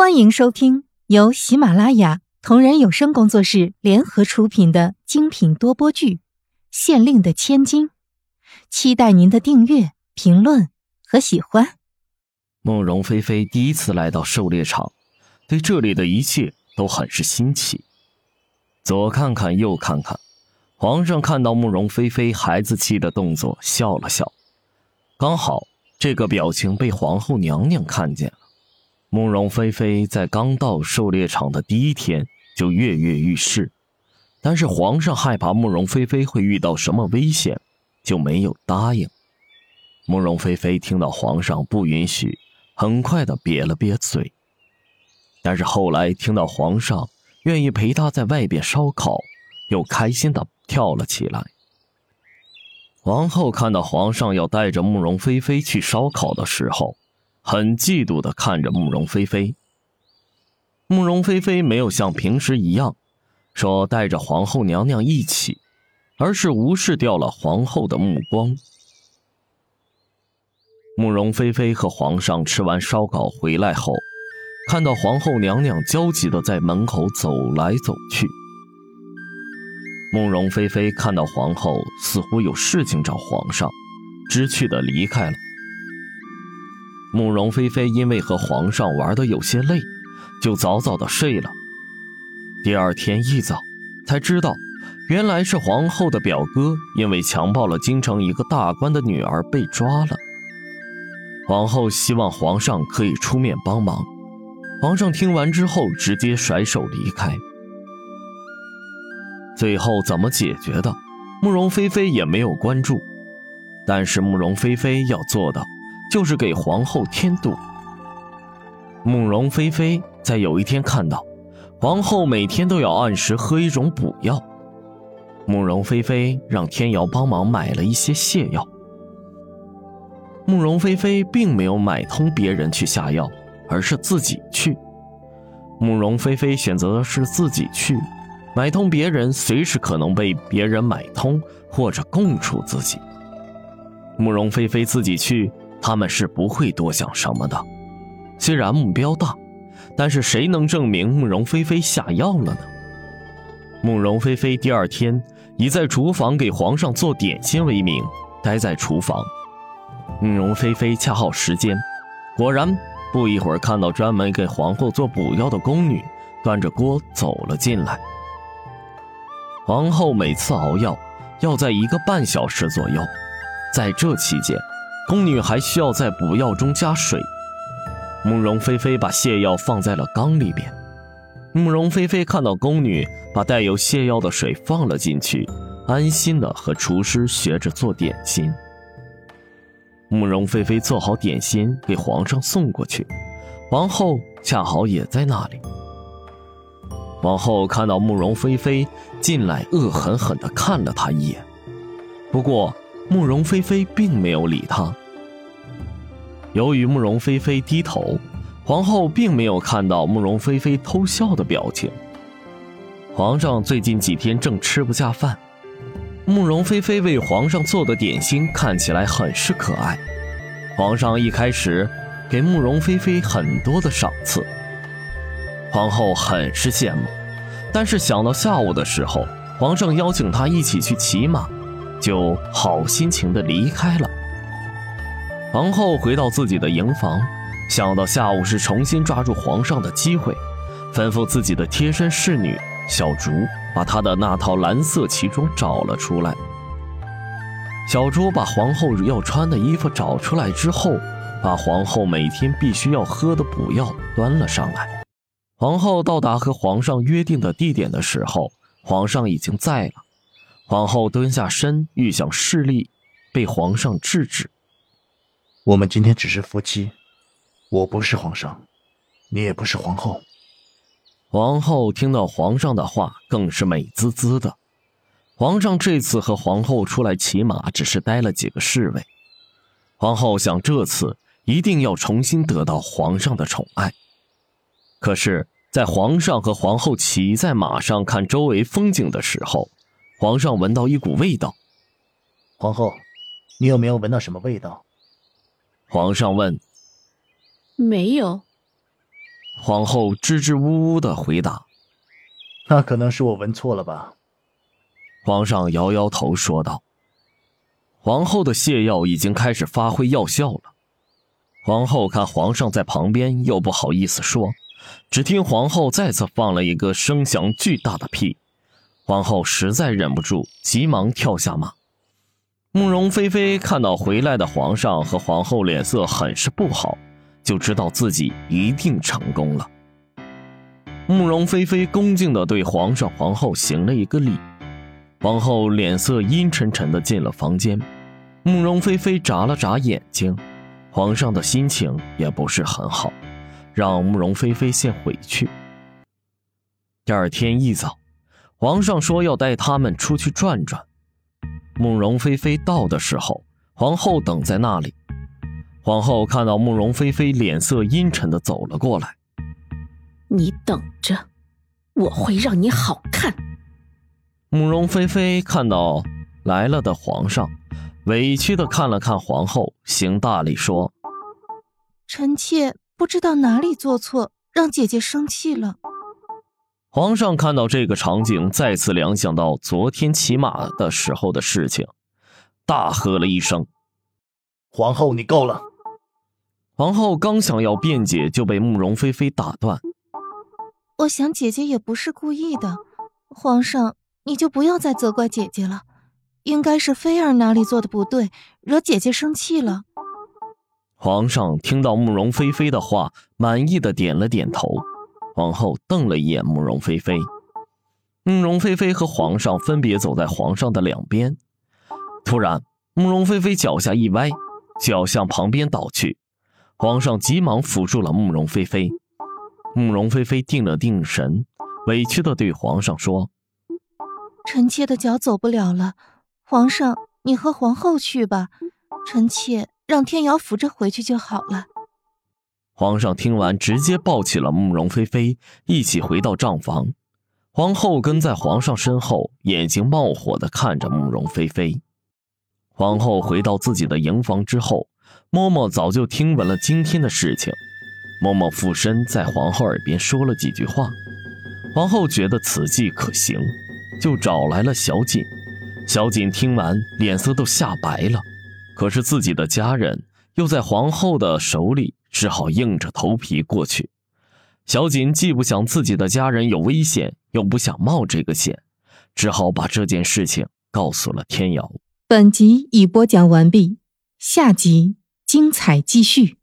欢迎收听由喜马拉雅同人有声工作室联合出品的精品多播剧《县令的千金》，期待您的订阅、评论和喜欢。慕容菲菲第一次来到狩猎场，对这里的一切都很是新奇。左看看，右看看，皇上看到慕容菲菲孩子气的动作，笑了笑。刚好这个表情被皇后娘娘看见。慕容菲菲在刚到狩猎场的第一天就跃跃欲试，但是皇上害怕慕容菲菲会遇到什么危险，就没有答应。慕容菲菲听到皇上不允许，很快的瘪了瘪嘴。但是后来听到皇上愿意陪她在外边烧烤，又开心的跳了起来。皇后看到皇上要带着慕容菲菲去烧烤的时候。很嫉妒的看着慕容菲菲。慕容菲菲没有像平时一样，说带着皇后娘娘一起，而是无视掉了皇后的目光。慕容菲菲和皇上吃完烧烤回来后，看到皇后娘娘焦急的在门口走来走去。慕容菲菲看到皇后似乎有事情找皇上，知趣的离开了。慕容菲菲因为和皇上玩的有些累，就早早的睡了。第二天一早，才知道，原来是皇后的表哥因为强暴了京城一个大官的女儿被抓了。皇后希望皇上可以出面帮忙。皇上听完之后，直接甩手离开。最后怎么解决的，慕容菲菲也没有关注。但是慕容菲菲要做的。就是给皇后添堵。慕容菲菲在有一天看到，皇后每天都要按时喝一种补药。慕容菲菲让天瑶帮忙买了一些泻药。慕容菲菲并没有买通别人去下药，而是自己去。慕容菲菲选择的是自己去，买通别人随时可能被别人买通或者供出自己。慕容菲菲自己去。他们是不会多想什么的，虽然目标大，但是谁能证明慕容菲菲下药了呢？慕容菲菲第二天以在厨房给皇上做点心为名，待在厨房。慕容菲菲恰好时间，果然不一会儿看到专门给皇后做补药的宫女端着锅走了进来。皇后每次熬药要在一个半小时左右，在这期间。宫女还需要在补药中加水。慕容菲菲把泻药放在了缸里边。慕容菲菲看到宫女把带有泻药的水放了进去，安心的和厨师学着做点心。慕容菲菲做好点心给皇上送过去，王后恰好也在那里。王后看到慕容菲菲进来，恶狠狠地看了她一眼。不过慕容菲菲并没有理她。由于慕容菲菲低头，皇后并没有看到慕容菲菲偷笑的表情。皇上最近几天正吃不下饭，慕容菲菲为皇上做的点心看起来很是可爱。皇上一开始给慕容菲菲很多的赏赐，皇后很是羡慕，但是想到下午的时候，皇上邀请她一起去骑马，就好心情的离开了。皇后回到自己的营房，想到下午是重新抓住皇上的机会，吩咐自己的贴身侍女小竹把她的那套蓝色旗装找了出来。小竹把皇后要穿的衣服找出来之后，把皇后每天必须要喝的补药端了上来。皇后到达和皇上约定的地点的时候，皇上已经在了。皇后蹲下身欲想示例，被皇上制止。我们今天只是夫妻，我不是皇上，你也不是皇后。皇后听到皇上的话，更是美滋滋的。皇上这次和皇后出来骑马，只是待了几个侍卫。皇后想，这次一定要重新得到皇上的宠爱。可是，在皇上和皇后骑在马上看周围风景的时候，皇上闻到一股味道。皇后，你有没有闻到什么味道？皇上问：“没有。”皇后支支吾吾的回答：“那可能是我闻错了吧。”皇上摇摇头说道：“皇后的泻药已经开始发挥药效了。”皇后看皇上在旁边，又不好意思说，只听皇后再次放了一个声响巨大的屁。皇后实在忍不住，急忙跳下马。慕容菲菲看到回来的皇上和皇后脸色很是不好，就知道自己一定成功了。慕容菲菲恭敬地对皇上、皇后行了一个礼，皇后脸色阴沉沉地进了房间。慕容菲菲眨了眨眼睛，皇上的心情也不是很好，让慕容菲菲先回去。第二天一早，皇上说要带他们出去转转。慕容菲菲到的时候，皇后等在那里。皇后看到慕容菲菲脸色阴沉的走了过来，你等着，我会让你好看。慕容菲菲看到来了的皇上，委屈的看了看皇后，行大礼说：“臣妾不知道哪里做错，让姐姐生气了。”皇上看到这个场景，再次联想到昨天骑马的时候的事情，大喝了一声：“皇后，你够了！”皇后刚想要辩解，就被慕容菲菲打断：“我想姐姐也不是故意的，皇上你就不要再责怪姐姐了，应该是菲儿哪里做的不对，惹姐姐生气了。”皇上听到慕容菲菲的话，满意的点了点头。皇后瞪了一眼慕容菲菲，慕容菲菲和皇上分别走在皇上的两边。突然，慕容菲菲脚下一歪，脚向旁边倒去。皇上急忙扶住了慕容菲菲。慕容菲菲定了定神，委屈地对皇上说：“臣妾的脚走不了了，皇上，你和皇后去吧，臣妾让天瑶扶着回去就好了。”皇上听完，直接抱起了慕容菲菲，一起回到帐房。皇后跟在皇上身后，眼睛冒火的看着慕容菲菲。皇后回到自己的营房之后，嬷嬷早就听闻了今天的事情。嬷嬷附身在皇后耳边说了几句话，皇后觉得此计可行，就找来了小锦。小锦听完，脸色都吓白了。可是自己的家人又在皇后的手里。只好硬着头皮过去。小锦既不想自己的家人有危险，又不想冒这个险，只好把这件事情告诉了天瑶。本集已播讲完毕，下集精彩继续。